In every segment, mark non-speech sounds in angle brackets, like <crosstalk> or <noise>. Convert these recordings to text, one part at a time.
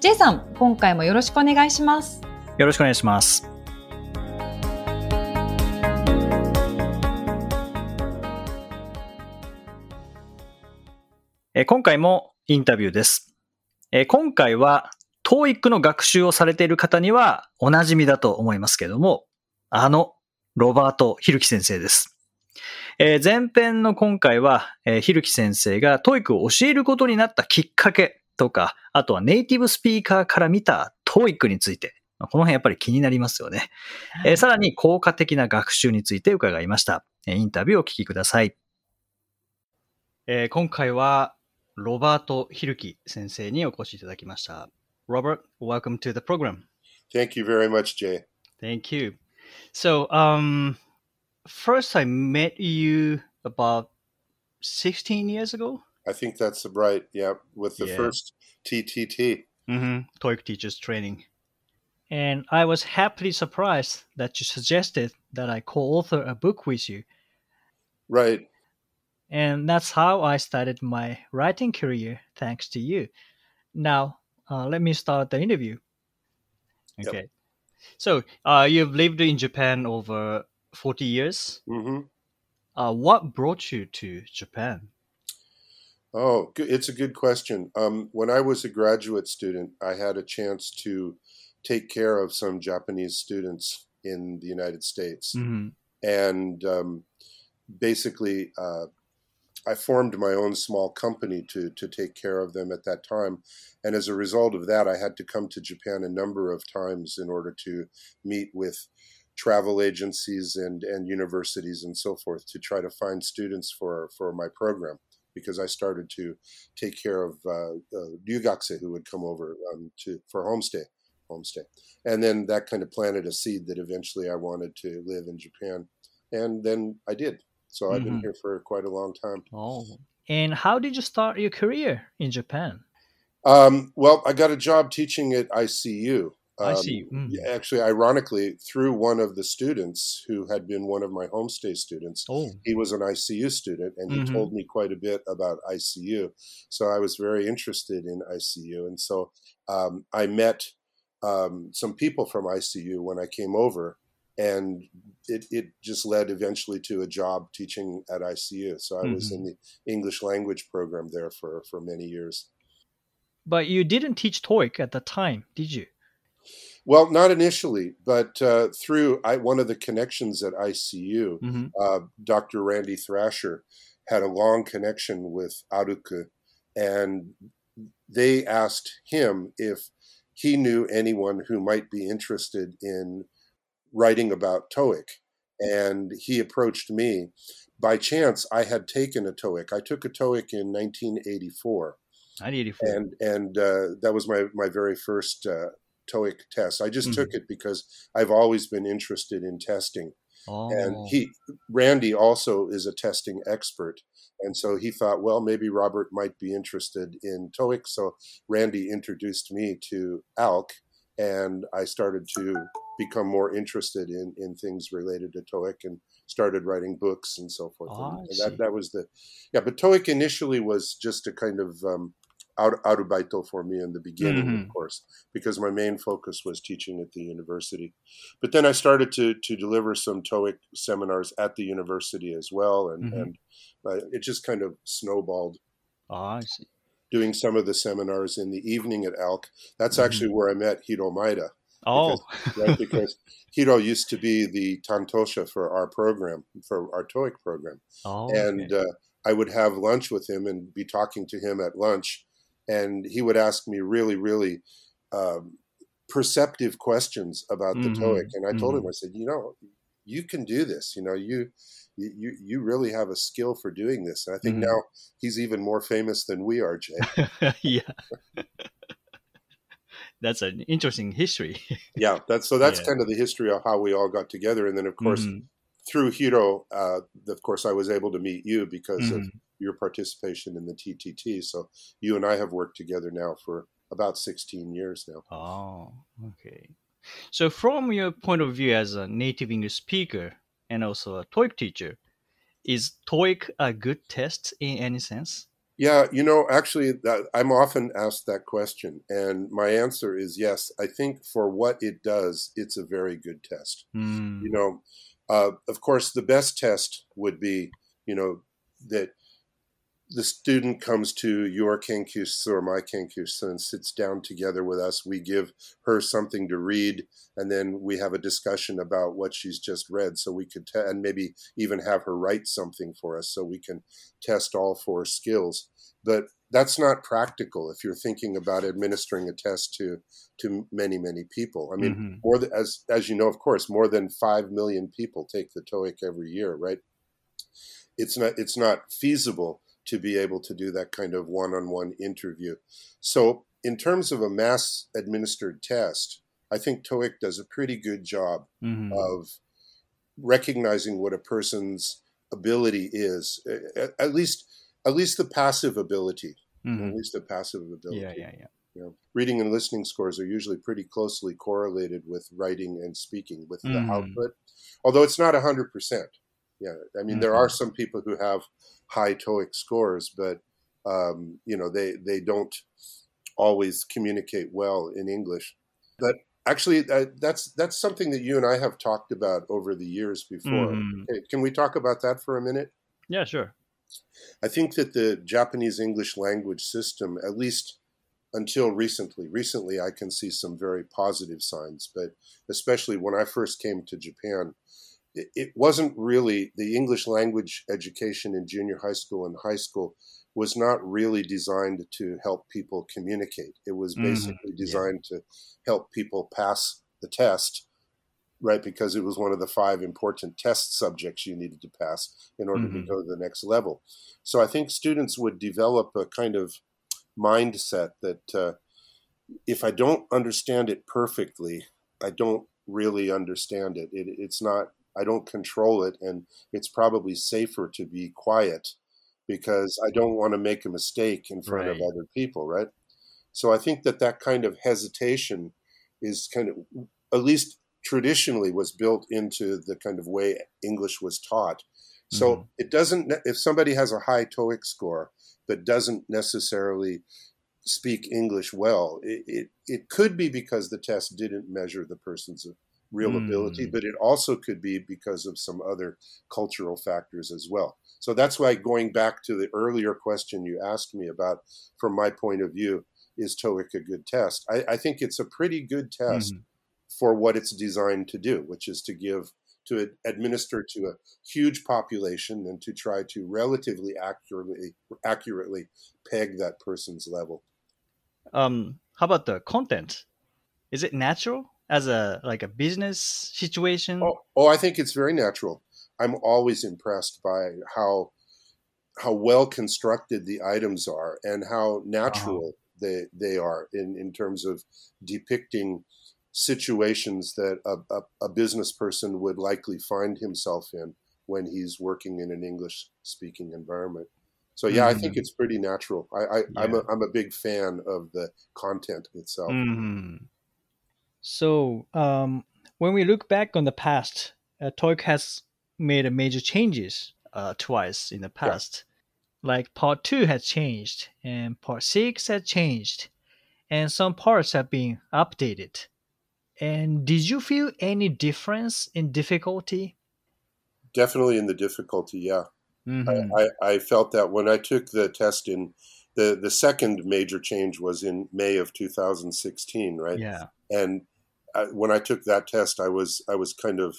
J さん、今回もよろしくお願いします。よろしくお願いしますえ今回もインタビューです。え今回は TOEIC の学習をされている方にはお馴染みだと思いますけれども、あのロバート・ヒルキ先生です。えー前編の今回は、えー、ヒルキ先生が TOEIC を教えることになったきっかけとか、あとはネイティブスピーカーから見た TOEIC について、まあこの辺やっぱり気になりますよね。えーさらに効果的な学習について伺いました。えーインタビューをお聞きください。えー今回はロバート・ヒルキ先生にお越しいただきました。Robert, welcome to the program. Thank you very much, Jay. Thank you. So, um, first I met you about 16 years ago? I think that's right. Yeah, with the Yeah. first TTT. Mm-hmm. TOEIC teachers training. And I was happily surprised that you suggested that I co-author a book with you. Right. And that's how I started my writing career, thanks to you. Now, uh, let me start the interview. Yep. Okay. So, uh, you've lived in Japan over 40 years. hmm Uh, what brought you to Japan? Oh, it's a good question. Um, when I was a graduate student, I had a chance to take care of some Japanese students in the United States, hmm and um, basically, uh, I formed my own small company to to take care of them at that time. And as a result of that, I had to come to Japan a number of times in order to meet with travel agencies and, and universities and so forth to try to find students for, for my program because I started to take care of uh, uh, ryugakse who would come over um, to for homestay, homestay, and then that kind of planted a seed that eventually I wanted to live in Japan, and then I did. So I've been Mhm. here for quite a long time. Oh. And how did you start your career in Japan? Um, well, I got a job teaching at ICU. I Um, see. Mm. yeah, Actually, ironically, through one of the students who had been one of my homestay students. Oh. He was an ICU student, and he Mhm. told me quite a bit about ICU. So I was very interested in ICU, and so um, I met um, some people from ICU when I came over, and it, it just led eventually to a job teaching at ICU. So I was in the English language program there for for many years. But you didn't teach TOEIC at the time, did you? Well, not initially, but uh, through I, one of the connections at ICU, Mm-hmm. uh, Dr. Randy Thrasher had a long connection with Aruku, and they asked him if he knew anyone who might be interested in writing about TOEIC. And he approached me. By chance, I had taken a TOEIC. I took a TOEIC in 1984 1984. and and uh, that was my my very first uh, TOEIC test. I just Mhm. took it because I've always been interested in testing, oh. and he Randy also is a testing expert, and so he thought, well, maybe Robert might be interested in TOEIC. So Randy introduced me to ALK, and I started to become more interested in in things related to TOEIC and started writing books and so forth. Ah, and I and see. that that was the yeah. But TOEIC initially was just a kind of um, arubaito for me in the beginning, Mhm. of course, because my main focus was teaching at the university. But then I started to to deliver some TOEIC seminars at the university as well, and Mhm. and uh, it just kind of snowballed. Ah, I see. Doing some of the seminars in the evening at ALC. That's Mhm. actually where I met Hiro Maeda, Oh. right? Because <laughs> Hiro used to be the tantosha for our program, for our TOEIC program oh. and okay. uh, I would have lunch with him and be talking to him at lunch, and he would ask me really, really um, perceptive questions about the Mhm, TOEIC, and I told him, mhm. I said, you know, you can do this. You know, you you you really have a skill for doing this. And I think Mhm. now he's even more famous than we are, Jay. <laughs> yeah. <laughs> that's an interesting history. yeah, that's so that's Yeah. kind of the history of how we all got together, and then of course Mhm. Through Hiro, uh, of course, I was able to meet you because of Mhm. your participation in the TTT. So you and I have worked together now for about 16 years now. Oh, okay. So, from your point of view as a native English speaker and also a TOEIC teacher, is TOEIC a good test in any sense? Yeah, you know, actually, that, I'm often asked that question, and my answer is yes. I think for what it does, it's a very good test. Mm. You know, uh, of course, the best test would be, you know, that the student comes to your Kenkyusu or my Kenkyusu and sits down together with us. We give her something to read, and then we have a discussion about what she's just read. So we could, te- and maybe even have her write something for us so we can test all four skills. But that's not practical if you're thinking about administering a test to to many many people. I mean, Mhm. more than, as as you know, of course, more than five million people take the TOEIC every year, right? It's not it's not feasible to be able to do that kind of one-on-one interview. So, in terms of a mass administered test, I think TOEIC does a pretty good job Mhm. of recognizing what a person's ability is, at, at least at least the passive ability, at Mhm. least the passive ability. Yeah, yeah, yeah. You know, reading and listening scores are usually pretty closely correlated with writing and speaking with the Mhm. output, although it's not 100%. Yeah, I mean, there are some people who have high TOEIC scores, but, um, you know, they, they don't always communicate well in English. But actually, uh, that's, that's something that you and I have talked about over the years before. Mhm. Okay, can we talk about that for a minute? Yeah, sure. I think that the Japanese English language system, at least until recently, recently I can see some very positive signs, but especially when I first came to Japan, it, wasn't really the English language education in junior high school and high school was not really designed to help people communicate. It was Mhm, basically yeah. designed to help people pass the test, right? Because it was one of the five important test subjects you needed to pass in order Mhm. to go to the next level. So I think students would develop a kind of mindset that uh, if I don't understand it perfectly, I don't really understand it. it. It's not, I don't control it, and it's probably safer to be quiet because I don't want to make a mistake in front of other people, right? So I think that that kind of hesitation is kind of, at least traditionally, was built into the kind of way English was taught. So Mhm. it doesn't, if somebody has a high TOEIC score but doesn't necessarily speak English well, it, it, it could be because the test didn't measure the person's real ability, Mm. but it also could be because of some other cultural factors as well. So that's why going back to the earlier question you asked me about, from my point of view, is TOEIC a good test? I, I think it's a pretty good test Mhm. for what it's designed to do, which is to give to administer to a huge population and to try to relatively accurately accurately peg that person's level. Um, how about the content? Is it natural as a like a business situation? Oh, oh, I think it's very natural. I'm always impressed by how how well constructed the items are and how natural they they are in in terms of depicting situations that a, a, a business person would likely find himself in when he's working in an English speaking environment. So yeah, I think Mhm. it's pretty natural. I, I I'm Yeah. a I'm a big fan of the content itself. Mhm. So, um, when we look back on the past, uh, TOEIC has made a major changes uh, twice in the past. Like part two had changed, and part six had changed, and some parts have been updated. And did you feel any difference in difficulty? Definitely in the difficulty, yeah. Mhm. I, I, I felt that when I took the test in the the second major change was in May of 2016, right? Yeah. And I, when I took that test, I was I was kind of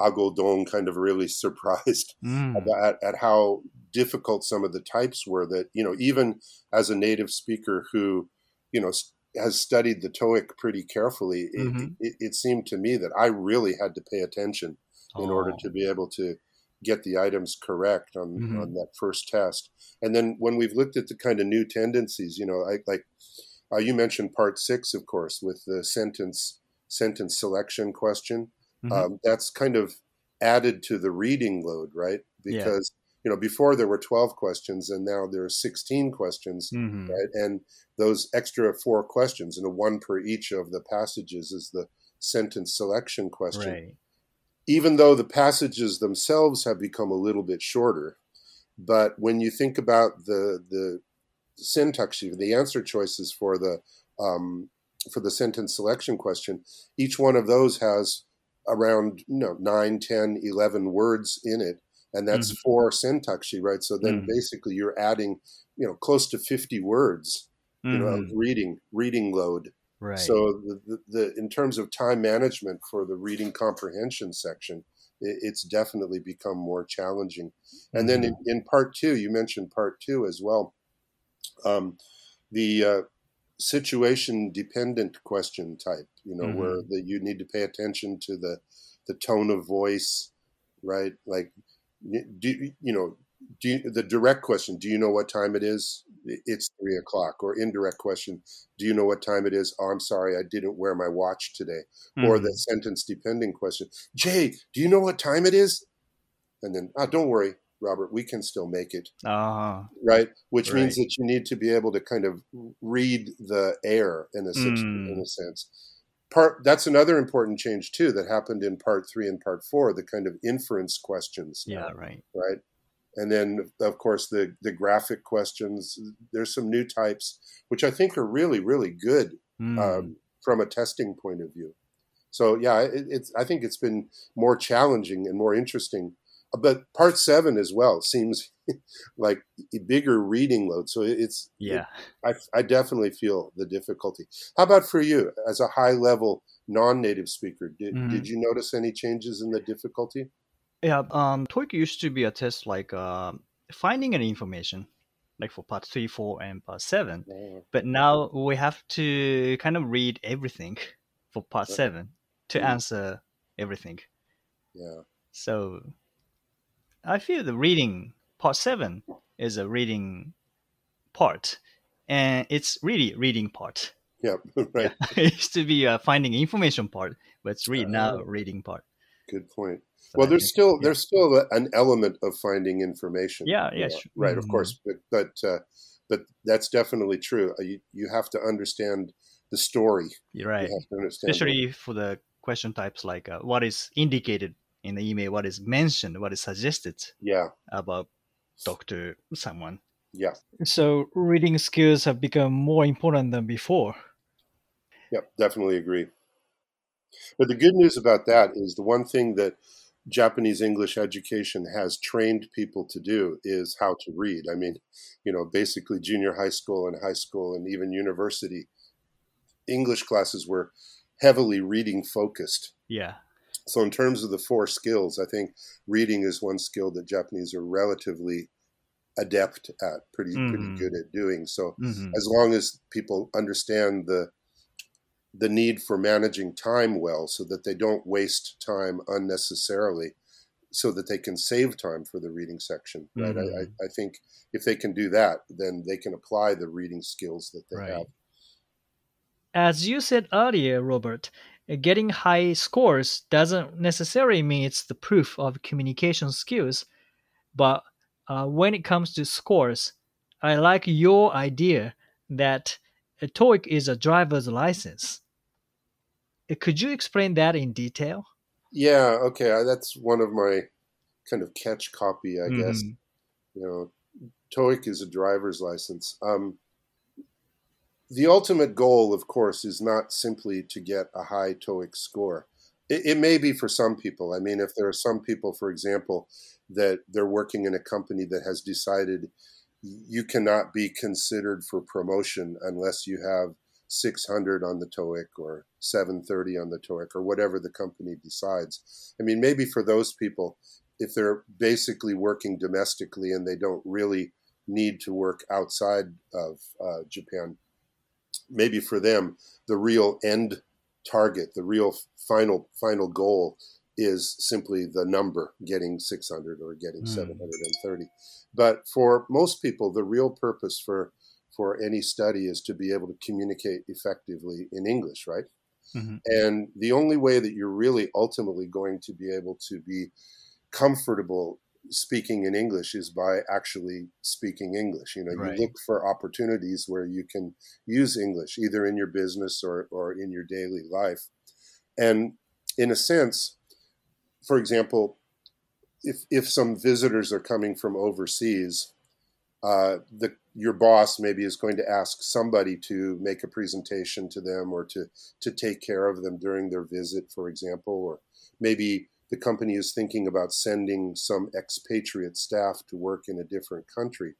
agodon, kind of really <laughs> surprised Mm. about at how difficult some of the types were. That you know, even as a native speaker who, you know, has studied the TOEIC pretty carefully, it, Mhm. it, it seemed to me that I really had to pay attention in order Oh. to be able to get the items correct on, Mhm. on that first test. And then when we've looked at the kind of new tendencies, you know, I, like uh, you mentioned part six, of course, with the sentence sentence selection question. Mhm. Um, that's kind of added to the reading load, right? Yeah. Because you know before there were twelve questions, and now there are sixteen questions, Mhm. right? And those extra four questions, and a one per each of the passages, is the sentence selection question Right. even though the passages themselves have become a little bit shorter. But when you think about the the syntax, the answer choices for the um, for the sentence selection question, each one of those has around you know 9 10 11 words in it and that's Mhm. four syntax right so then Mhm. basically you're adding you know close to 50 words you know of Mhm. reading reading load Right. so the, the, the in terms of time management for the reading comprehension section, it, it's definitely become more challenging. And then in, Mm-hmm. in part two, you mentioned part two as well. Um, the uh, situation dependent question type, you know, where Mm-hmm. that you need to pay attention to the the tone of voice, right? Like, do you know? Do you, the direct question? Do you know what time it is? It's three o'clock. Or indirect question: Do you know what time it is? Oh, I'm sorry, I didn't wear my watch today. Or the Mhm. sentence depending question: Jay, do you know what time it is? And then, ah, don't worry, Robert, we can still make it Ah. right? Which means that you need to be able to kind of read the air in a in Mm. a sense. Part that's another important change too that happened in part three and part four, the kind of inference questions. now, Yeah. Right. right. And then of course the the graphic questions. There's some new types which I think are really really good Mm. um, from a testing point of view. So yeah, it, it's I think it's been more challenging and more interesting. But part seven as well seems <laughs> like a bigger reading load. So it's yeah. I, I definitely feel the difficulty. How about for you as a high level non-native speaker? Did, Mhm. did you notice any changes in the difficulty? Yeah, um, TOEIC used to be a test like uh, finding an information, like for part three, four, and part seven. Uh, But now we have to kind of read everything for part Right. seven to Mhm. answer everything. yeah, So I feel the reading part seven is a reading part, and it's really reading part. yeah, <laughs> right. <laughs> it used to be a finding information part, but it's read now Ah. reading part. Good point. So well, I there's think- still yeah. there's still an element of finding information. Yeah, you yeah, sure. right, of Mhm. course, but but uh, but that's definitely true. Uh, You you have to understand the story. You're right. You have to understand. the- especially for the question types like uh, what is indicated in the email, what is mentioned, what is suggested yeah, about Doctor someone. yeah, So reading skills have become more important than before. yep, definitely agree. But the good news about that is the one thing that Japanese English education has trained people to do is how to read. I mean, you know, basically junior high school and high school and even university English classes were heavily reading focused. Yeah. So, in terms of the four skills, I think reading is one skill that Japanese are relatively adept at, pretty pretty Mhm. good at doing. So, Mhm. as long as people understand the the need for managing time well, so that they don't waste time unnecessarily, so that they can save time for the reading section, right? I, I, I think if they can do that, then they can apply the reading skills that they Right. have. As you said earlier, Robert, getting high scores doesn't necessarily mean it's the proof of communication skills. But uh, when it comes to scores, I like your idea that a TOEIC is a driver's license. Uh, Could you explain that in detail? Yeah, okay, that's one of my kind of catch copy, I guess. Mhm. you know, TOEIC is a driver's license. Um, the ultimate goal, of course, is not simply to get a high TOEIC score. It, it may be for some people. I mean, if there are some people, for example, that they're working in a company that has decided you cannot be considered for promotion unless you have 600 on the TOEIC or 730 on the TOEIC or whatever the company decides. I mean, maybe for those people, if they're basically working domestically and they don't really need to work outside of uh, Japan, maybe for them the real end target, the real final final goal is simply the number getting 600 or getting Hmm. 730. But for most people, the real purpose for for any study is to be able to communicate effectively in English, right? Mm-hmm. And the only way that you're really ultimately going to be able to be comfortable speaking in English is by actually speaking English. You know, Right. you look for opportunities where you can use English, either in your business or, or in your daily life. And in a sense, for example, if, if some visitors are coming from overseas, uh, the, your boss maybe is going to ask somebody to make a presentation to them or to, to take care of them during their visit, for example, or maybe the company is thinking about sending some expatriate staff to work in a different country.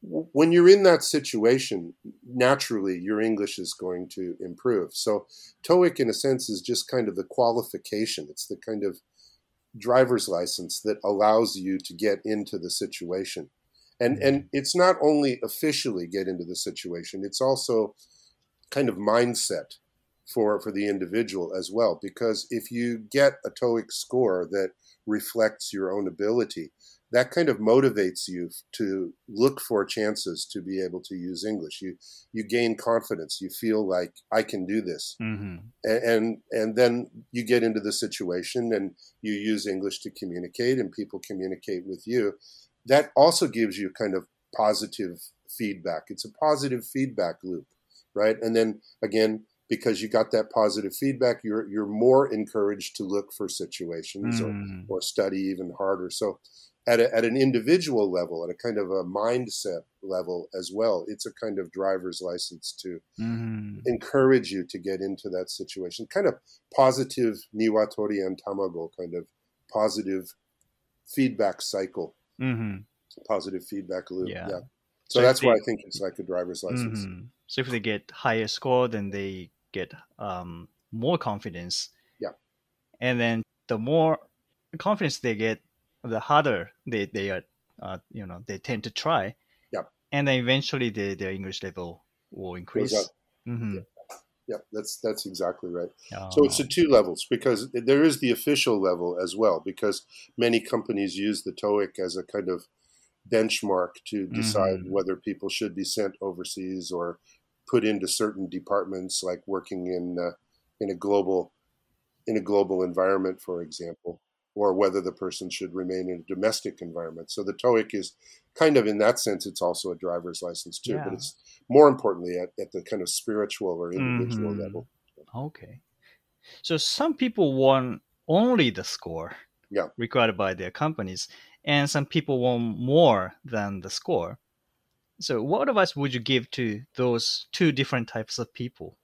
When you're in that situation, naturally your English is going to improve. So, TOEIC, in a sense, is just kind of the qualification. It's the kind of driver's license that allows you to get into the situation. And, mm-hmm. and it's not only officially get into the situation, it's also kind of mindset for for the individual as well because if you get a TOEIC score that reflects your own ability that kind of motivates you to look for chances to be able to use English. You you gain confidence. You feel like I can do this. Mm-hmm. and and, and then you get into the situation and you use English to communicate and people communicate with you. That also gives you kind of positive feedback. It's a positive feedback loop right? And then again because you got that positive feedback you're you're more encouraged to look for situations or, Mm. or study even harder so at, a, at an individual level at a kind of a mindset level as well it's a kind of driver's license to Mm. encourage you to get into that situation kind of positive niwatori and tamago kind of positive feedback cycle Mm-hmm. positive feedback loop Yeah. yeah, So so, that's why i think it's like a driver's license Mhm. So if they get higher score, then they get um, more confidence. Yeah. And then the more confidence they get, the harder they they are. Uh, you know, they tend to try. Yeah. And then eventually, the, their English level will increase. Mm-hmm. yeah that's that's exactly right Oh. So it's the two levels because there is the official level as well because many companies use the TOEIC as a kind of benchmark to decide Mhm. whether people should be sent overseas or put into certain departments like working in uh, in a global in a global environment for example or whether the person should remain in a domestic environment. So the TOEIC is kind of in that sense it's also a driver's license too, but it's more importantly at, at the kind of spiritual or individual Mhm. level. Okay. So some people want only the score Yeah. required by their companies, and some people want more than the score. So what advice would you give to those two different types of people?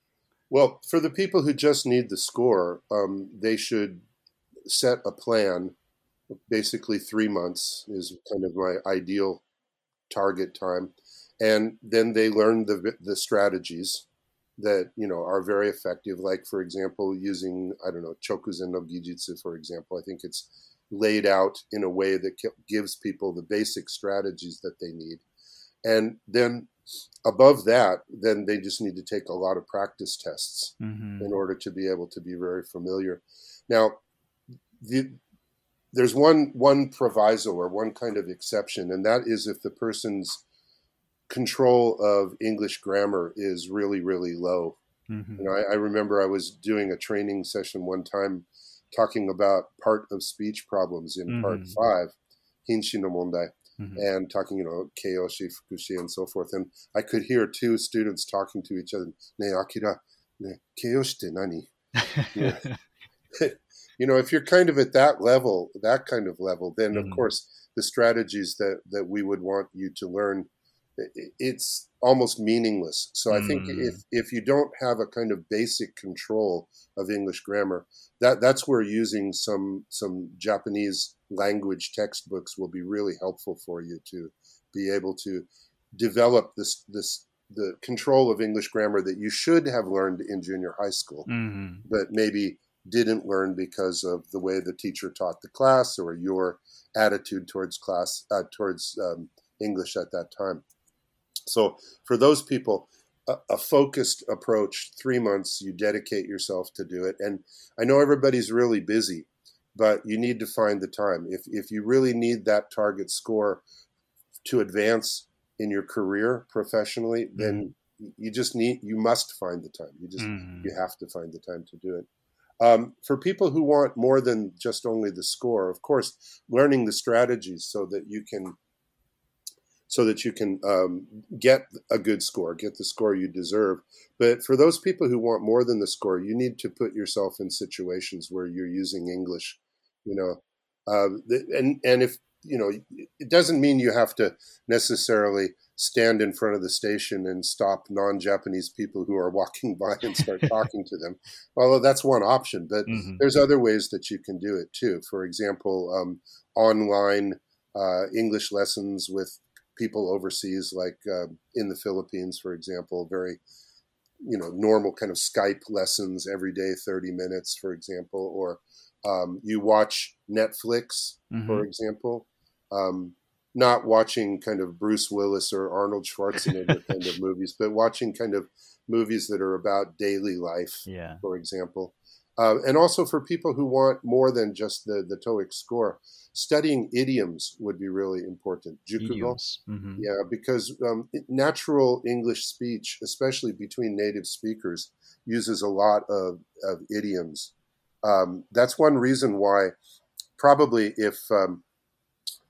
Well, for the people who just need the score, um, they should set a plan. Basically, three months is kind of my ideal target time, and then they learn the the strategies that you know are very effective. Like, for example, using I don't know chokuzen no gijitsu, for example. I think it's laid out in a way that gives people the basic strategies that they need, and then above that, then they just need to take a lot of practice tests Mm-hmm. in order to be able to be very familiar. Now, the, there's one one proviso or one kind of exception, and that is if the person's control of English grammar is really really low. Mm-hmm. You know, I, I remember I was doing a training session one time talking about part of speech problems in part Mhm. five, Hinshin no mondai Mm-hmm. and talking, you know, Keiyoshi, Fukushi, and so forth. And I could hear two students talking to each other. Ne, Akira, ne, Keiyoshi te nani? Yeah. <laughs> <laughs> you know, if you're kind of at that level, that kind of level, then Mhm. of course the strategies that that we would want you to learn, it's almost meaningless. So I think Mm. if if you don't have a kind of basic control of English grammar, that that's where using some some Japanese language textbooks will be really helpful for you to be able to develop this this the control of English grammar that you should have learned in junior high school Mm-hmm. but maybe didn't learn because of the way the teacher taught the class or your attitude towards class uh, towards um, English at that time. So for those people, a, a focused approach, three months, you dedicate yourself to do it. And I know everybody's really busy, but you need to find the time. If if you really need that target score to advance in your career professionally, then you just need you must find the time. You just Mhm. you have to find the time to do it. Um, for people who want more than just only the score, of course, learning the strategies so that you can so that you can um, get a good score, get the score you deserve. But for those people who want more than the score, you need to put yourself in situations where you're using English. You know, uh, and and if you know, it doesn't mean you have to necessarily stand in front of the station and stop non-Japanese people who are walking by <laughs> and start talking to them. Although that's one option, but Mhm. there's other ways that you can do it too. For example, um, online uh, English lessons with people overseas, like uh, in the Philippines, for example, very you know normal kind of Skype lessons every day, thirty minutes, for example, or um, you watch Netflix, Mhm. for example. Um, not watching kind of Bruce Willis or Arnold Schwarzenegger <laughs> kind of movies, but watching kind of movies that are about daily life Yeah. for example. Uh, and also for people who want more than just the, the TOEIC score, studying idioms would be really important. Jukugo, Idioms. Mhm. yeah, because um, natural English speech, especially between native speakers, uses a lot of, of idioms. Um, that's one reason why, probably, if um,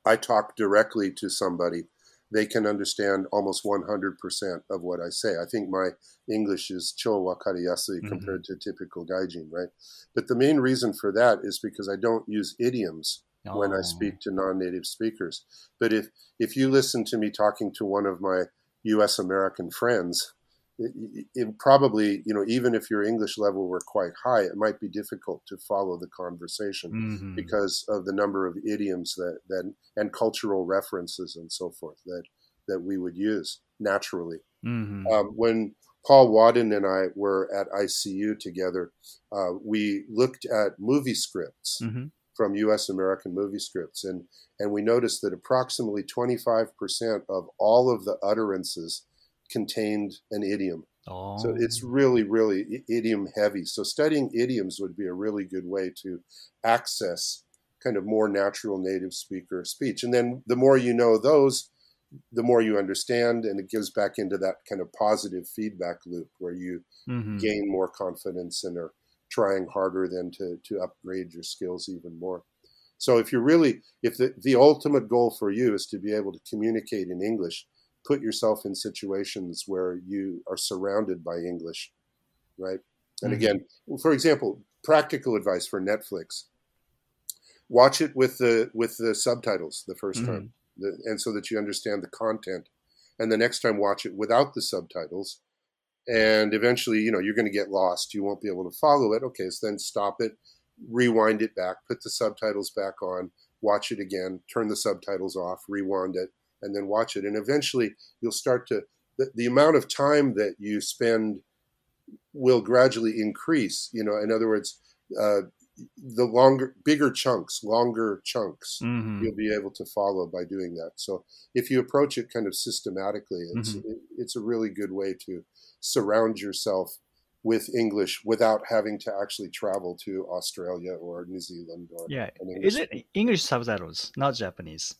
I talk directly to somebody, they can understand almost 100% of what I say. I think my English is cho wakariyasu Mhm. compared to typical gaijin, right? But the main reason for that is because I don't use idioms when I Oh. speak to non-native speakers. But if if you listen to me talking to one of my U.S. American friends, it, it- probably you know even if your English level were quite high, it might be difficult to follow the conversation Mhm. because of the number of idioms that, that and cultural references and so forth that that we would use naturally. Mhm. Um, when Paul Wadden and I were at ICU together, uh, we looked at movie scripts Mhm. from U.S. American movie scripts, and and we noticed that approximately 25 percent of all of the utterances contained an idiom. Oh. So it's really, really idiom heavy. So studying idioms would be a really good way to access kind of more natural native speaker speech. And then the more you know those, the more you understand, and it gives back into that kind of positive feedback loop where you Mhm. gain more confidence and are trying harder then to, to upgrade your skills even more. So if you're really, if the, the ultimate goal for you is to be able to communicate in English, put yourself in situations where you are surrounded by English, right? And Mhm. again, for example, practical advice for Netflix: watch it with the with the subtitles the 1st Mhm. time, the, and so that you understand the content. And the next time, watch it without the subtitles, and eventually, you know, you're going to get lost. You won't be able to follow it. Okay, so then stop it, rewind it back, put the subtitles back on, watch it again, turn the subtitles off, rewind it, and then watch it. And eventually, you'll start to the, the amount of time that you spend will gradually increase. You know, in other words, uh, the longer, bigger chunks, longer chunks Mhm. you'll be able to follow by doing that. So if you approach it kind of systematically, it's it, it's a really good way to surround yourself with English without having to actually travel to Australia or New Zealand or Yeah. English. Is it English subtitles, not Japanese?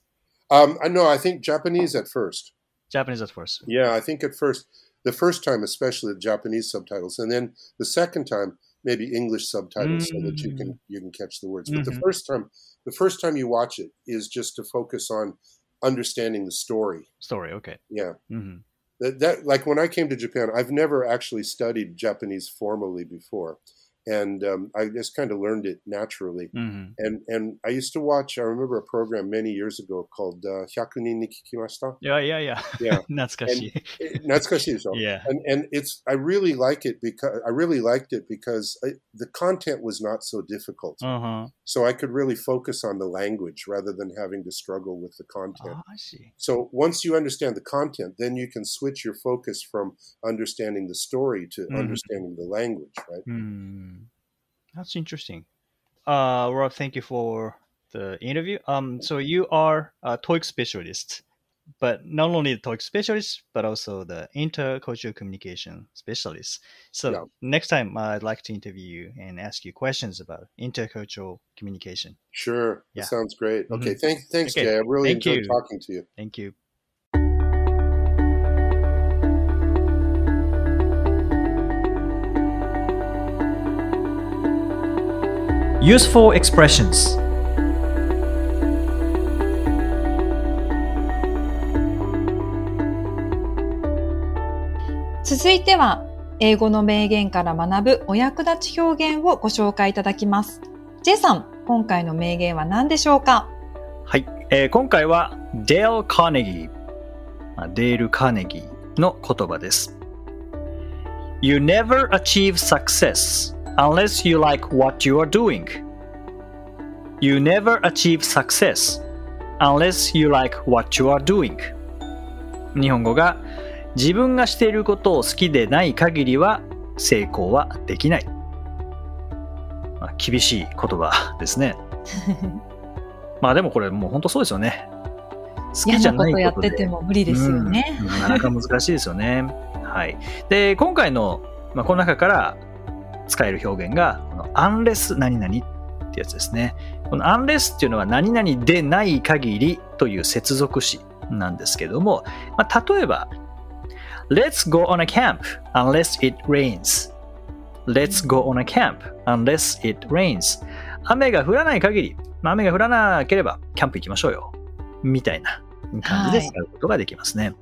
Um, I know. I think Japanese at first. Japanese at first. Yeah, I think at first, the first time especially the Japanese subtitles, and then the second time maybe English subtitles so that you can you can catch the words. But the Mhm. first time, the first time you watch it is just to focus on understanding the story. Story. Okay. Yeah, hmm that, that like when I came to Japan, I've never actually studied Japanese formally before, and um, I just kind of learned it naturally. hmm And and I used to watch. I remember a program many years ago called uh, Hyakunin ni Kikimashita. Yeah, yeah, yeah. Yeah. <laughs> 懐かしい。 Natsukashi Yeah. and and it's I really like it because I really liked it because I, the content was not so difficult, Uh-huh. so I could really focus on the language rather than having to struggle with the content. ああ、し。 So once you understand the content, then you can switch your focus from understanding the story to Mhm. understanding the language, right? Hmm. That's interesting. Uh, Rob, thank you for the interview. Um, so you are a TOEIC specialist, but not only the TOEIC specialist, but also the intercultural communication specialist. So Yeah. next time I'd like to interview you and ask you questions about intercultural communication. Sure, Yeah. that sounds great. Mhm. Okay, thank, thanks, Okay, Jay. I really thank enjoyed you. talking to you. Thank you. Useful expressions 続いては、英語の名言から学ぶお役立ち表現をご紹介いただきます。J さん、今回の名言は何でしょうか？はい、えー今回はデール・カーネギー、まあデール・カーネギーの言葉です。You never achieve success unless you like what you are doing. You never achieve success unless you like what you are doing. 日本語が自分がしていることを好きでない限りは成功はできない。まあ、厳しい言葉ですね。<laughs> まあでもこれもう本当そうですよね。好きじゃないことやってても無理ですよね。うんなかなか難しいですよね。はい。で、今回の、まあ、この中から使える表現が、この unless 何々ってやつですね。この unless っていうのは何々でない限りという接続詞なんですけども、まあ、例えば、Let's go on a camp unless it rains. Let's go on a camp unless it rains. 雨が降らない限り、まあ雨が降らなければキャンプ行きましょうよ。みたいな感じで使うことができますね。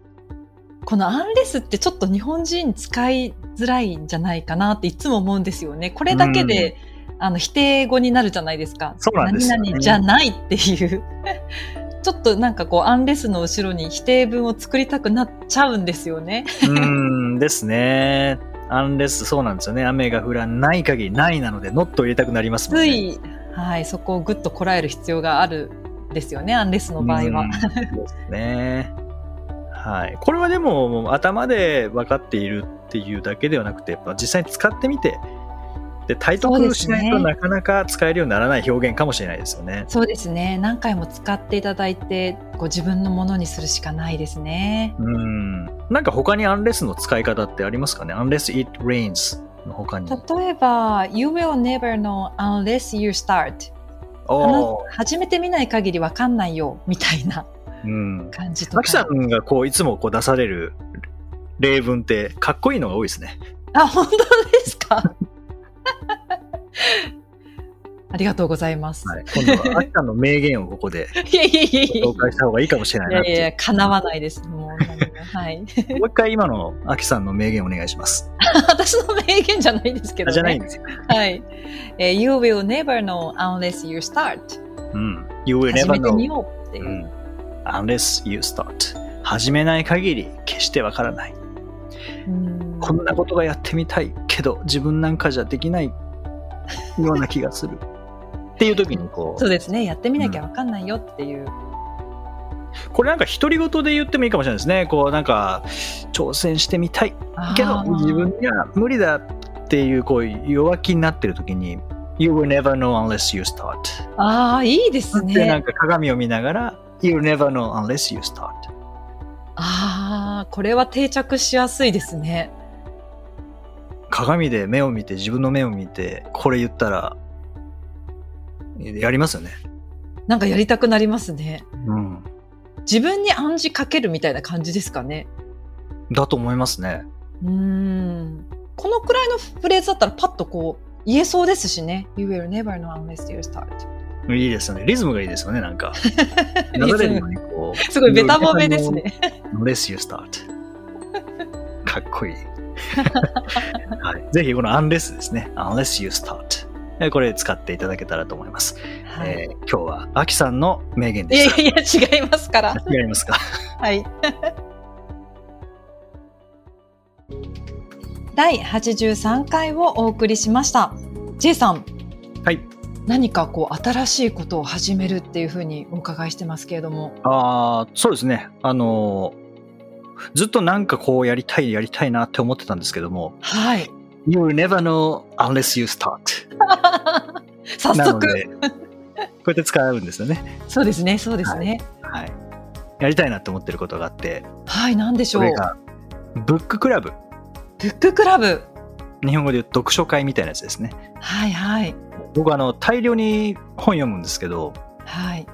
このアンレスってちょっと日本人使いづらいんじゃないかなっていつも思うんですよね。これだけで、あの否定語になるじゃないですか。そうなんですよね何々じゃないっていう。<laughs> ちょっとなんかこうアンレスの後ろに否定文を作りたくなっちゃうんですよね。うーんですね。アンレス、そうなんですよね。雨が降らない限り、ないなので、ノットを入れたくなりますもんね。つい、はい、そこをぐっとこらえる必要があるんですよね、アンレスの場合はうん。ですね。はい。これはでも、もう頭で分かっているっていうだけではなくて、やっぱ実際に使ってみて、で、体得しないとなかなか使えるようにならない表現かもしれないですよね。そうですね。何回も使っていただいて、ご自分のものにするしかないですね。うん。なんか他にアンレスの使い方ってありますかね ?unless it rains の他に。例えば、You will never know unless you start. おー始めてみない限りわかんないよ、みたいなうん。感じとマキさか。んがこういつもこう出される例文ってかっこいいのが多いですね。あ、本当ですか？<laughs> ありがとうございます。はい、今度はアキさんの名言をここで紹介した方がいいかもしれないないやいや、叶わないです。もうはい。もう一回今のアキさんの名言お願いします。<laughs> 私の名言じゃないですけどね。あじゃないんですよ。はい。えー You will never know unless you start. うん。You will 始 never めてみ know. ようっていうう。ん。Unless you start. 始めない限り決してわからない。うんこんなことがやってみたいけど自分なんかじゃできないような気がする。<laughs> っていう時にこう、そうですね。やってみなきゃわかんないよっていう。これなんか独り言で言ってもいいかもしれないですね。こうなんか挑戦してみたいけど自分には無理だっていうこう弱気になってる時に You will never know unless you start ああ、いいですでなんね。か鏡を見ながら You never know unless you start ああ、これは定着しやすいですね。鏡で目を見て自分の目を見てこれ言ったらやりますよねなんかやりたくなりますね。うん自分に暗示かけるみたいな感じですかね。だと思いますねうーん。このくらいのフレーズだったらパッとこう言えそうですしね。You will never know unless you start. いいですよね。リズムがいいですよねなんか。<laughs> 流れるようにこう。すごいベタ褒めですね。unless you start かっこいい、はい、ぜひこの unless ですね。Unless you start えこれ使っていただけたらと思います、はい。えー今日はアキさんの名言いでしやいや違いますから。た違いますか。はい。<laughs> 第83回をお送りしました。J さん、はい何かこう新しいことを始めるっていうふうにお伺いしてますけれども。ああそうですねあのーずっとなんかこうやりたいやりたいなって思ってたんですけどもはい。You never know unless you start <laughs> 早速。でこうやって使うんですよねそうですね、そうですね。はいやりたいなって思ってることがあってはい、なんでしょう。それがブッククラブブッククラブ。日本語で言う読書会みたいなやつですねはいはい。僕あの大量に本読むんですけどはい。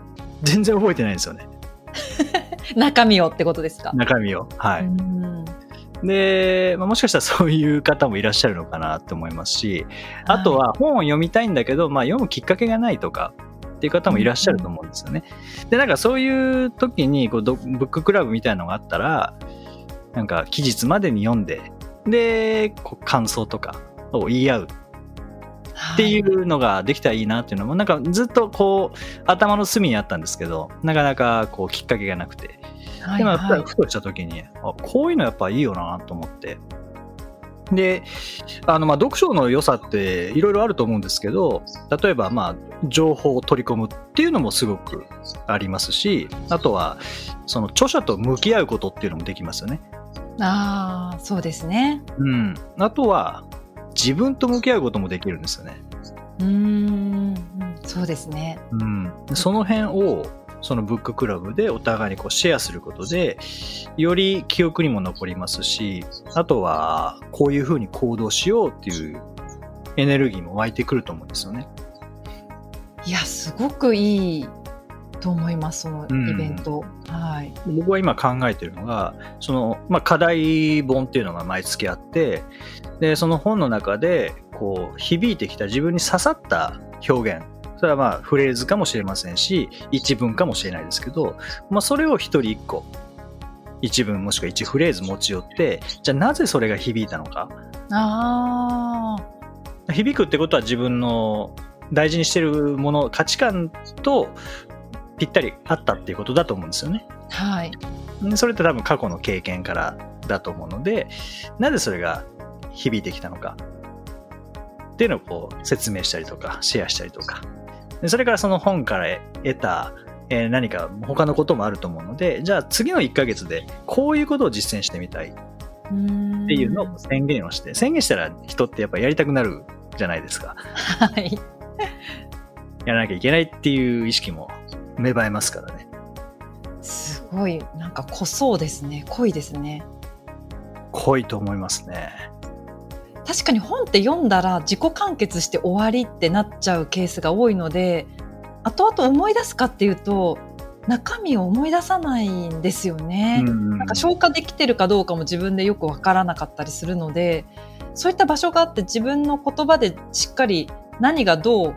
全然覚えてないんですよね <laughs> 中身をってことですか？中身をはい、うんで、まあ、もしかしたらそういう方もいらっしゃるのかなって思いますし、あとは本を読みたいんだけど、まあ、読むきっかけがないとかっていう方もいらっしゃると思うんですよね。で、なんかそういう時にこうブッククラブみたいなのがあったら、なんか期日までに読んで、で、こう感想とかを言い合うっていうのができたらいいなっていうのも、なんかずっとこう頭の隅にあったんですけど、なかなかこうきっかけがなくて。でも、ふとした時に、あ、こういうのやっぱいいよなと思って。で、あの、ま、読書の良さっていろいろあると思うんですけど、例えば、まあ、情報を取り込むっていうのもすごくありますし、あとは、その著者と向き合うことっていうのもできますよね。ああ、そうですね。うん。あとは、自分と向き合うこともできるんですよね。うん、そうですね。うん。その辺を、そのブッククラブでお互いにこうシェアすることで、より記憶にも残りますし、あとは、こういうふうに行動しようっていうエネルギーも湧いてくると思うんですよね。いや、すごくいいと思います、そのイベント。うん、はい。僕は今考えてるのが、その、まあ、課題本っていうのが毎月あって、で、その本の中で、こう、響いてきた自分に刺さった表現。それはまあ、フレーズかもしれませんし、一文かもしれないですけど、まあ、それを一人一個、一文もしくは一フレーズ持ち寄って、じゃあなぜそれが響いたのか。ああ。響くってことは自分の大事にしてるもの、価値観とぴったりあったっていうことだと思うんですよね。はい。それって多分過去の経験からだと思うので、なぜそれが響いてきたのかっていうのをこう説明したりとか、シェアしたりとか。それからその本から得た、えー、何か他のこともあると思うので、じゃあ次の1ヶ月でこういうことを実践してみたいっていうのを宣言をして、宣言したら人ってやっぱやりたくなるじゃないですか。はい。やらなきゃいけないっていう意識も芽生えますからね。すごい、なんか濃そうですね。濃いですね。濃いと思いますね。確かに本って読んだら自己完結して終わりってなっちゃうケースが多いので、後々思い出すかっていうと、中身を思い出さないんですよね。なんか消化できてるかどうかも自分でよくわからなかったりするので、そういった場所があって自分の言葉でしっかり何がどう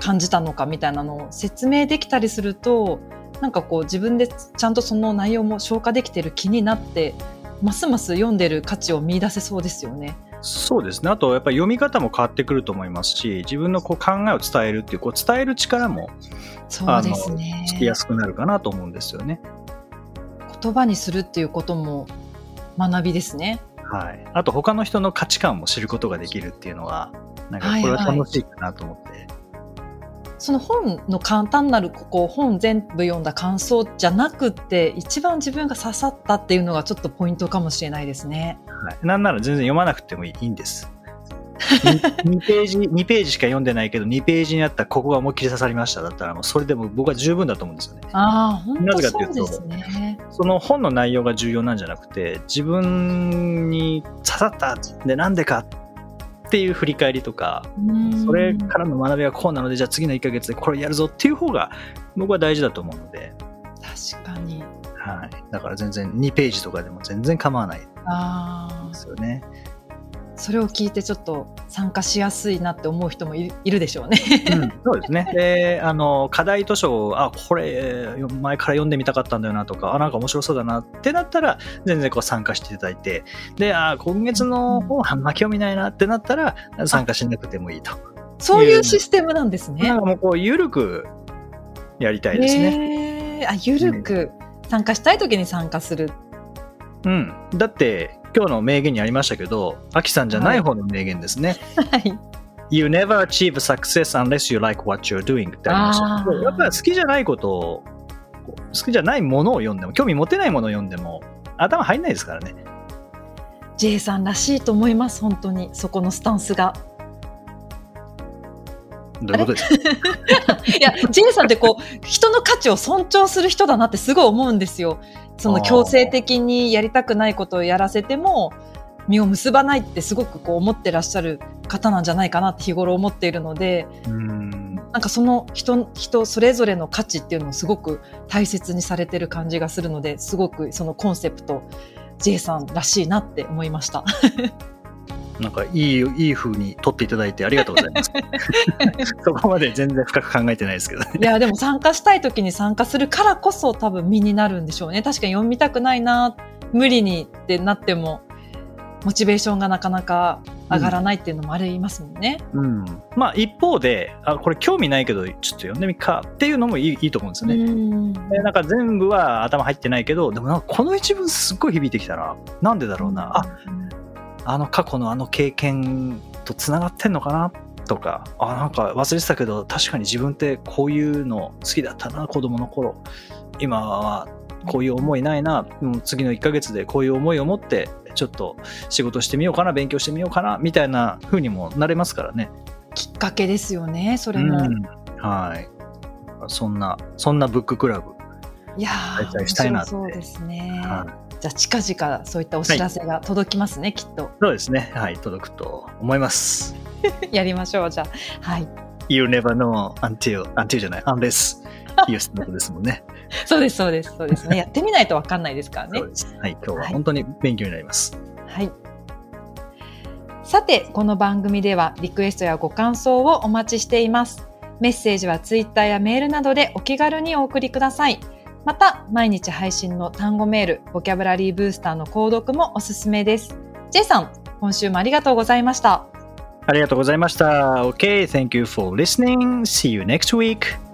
感じたのかみたいなのを説明できたりするとなんかこう自分でちゃんとその内容も消化できてる気になってますます読んでる価値を見出せそうですよね。そうですね。あと、やっぱり読み方も変わってくると思いますし、自分のこう考えを伝えるっていう、こう伝える力も、そうですね。つきやすくなるかなと思うんですよね。言葉にするっていうことも学びですね。はい。あと、他の人の価値観も知ることができるっていうのは、なんかこれは楽しいかなと思って、はいはいその本の簡単なるここ本全部読んだ感想じゃなくて一番自分が刺さったっていうのがちょっとポイントかもしれないですね。はい、なんなら全然読まなくてもいいんです。2, 2, ページ2ページしか読んでないけど2ページにあったここが思いっきり刺さりましただったらもうそれでも僕は十分だと思うんですよね。ああ、なぜかというとそね、その本の内容が重要なんじゃなくて自分に刺さったでなんでかっていう振り返りとか、それからの学びはこうなので、じゃあ次の1ヶ月でこれやるぞっていう方が僕は大事だと思うので。確かに。はい。だから全然2ページとかでも全然構わないですよね。それを聞いてちょっと参加しやすいなって思う人もいるでしょうねうん、そうですね。で、あの、課題図書を、あ、これ、前から読んでみたかったんだよなとか、あ、なんか面白そうだなってなったら、全然こう参加していただいて、で、あ、今月の本あんま興味ないなってなったら、参加しなくてもいいと。そういうシステムなんですね。なんかもうこう、ゆるくやりたいですね。あ、ゆるく、参加したい時に参加する。うん。だって、今日の名言にありましたけど、アキさんじゃない方の名言ですね。はい。You never achieve success unless you like what you're doing ってありました。やっぱり好きじゃないことを、好きじゃないものを読んでも、興味持てないものを読んでも、頭入んないですからね。J さんらしいと思います、本当に。そこのスタンスが。どういうことですか？<laughs> いや、J さんってこう、人の価値を尊重する人だなってすごい思うんですよ。その強制的にやりたくないことをやらせても、実を結ばないってすごくこう思ってらっしゃる方なんじゃないかなって日頃思っているので、なんかその人、人それぞれの価値っていうのをすごく大切にされてる感じがするので、すごくそのコンセプト、J さんらしいなって思いました。なんかいい、いい風に撮っていただいてありがとうございます。<laughs> そこまで全然深く考えてないですけどね。いや、でも参加したい時に参加するからこそ多分身になるんでしょうね。確かに読みたくないな、無理にってなっても、モチベーションがなかなか上がらないっていうのもありますもんね。うん。まあ一方で、あ、これ興味ないけど、ちょっと読んでみっかっていうのもいいいいと思うんですよね。うんでなんか全部は頭入ってないけど、でもなんかこの一文すっごい響いてきたら、なんでだろうな。あ、あの過去のあの経験と繋がってんのかなとか、あ、なんか忘れてたけど、確かに自分ってこういうの好きだったな、子供の頃。今はこういう思いないな、うん次の1ヶ月でこういう思いを持って、ちょっと仕事してみようかな、勉強してみようかな、みたいな風にもなれますからね。きっかけですよね、それも。うんはい。そんな、そんなブッククラブ。いやしたいなそうですね。はいじゃあ近々そういったお知らせが届きますね、きっと。そうですね。はい、届くと思います。<laughs> やりましょう、じゃあ。はい。You never know until, until じゃない、unless you start ですもんね。<laughs> そうです、そうです、そうですね。やってみないとわかんないですからね。はい、今日ははい本当に勉強になります。はい。さて、この番組ではリクエストやご感想をお待ちしています。メッセージはツイッターやメールなどでお気軽にお送りください。また、毎日配信の単語メール、ボキャブラリーブースターの購読もおすすめです。J さん、今週もありがとうございました。ありがとうございました。OK, thank you for listening. See you next week.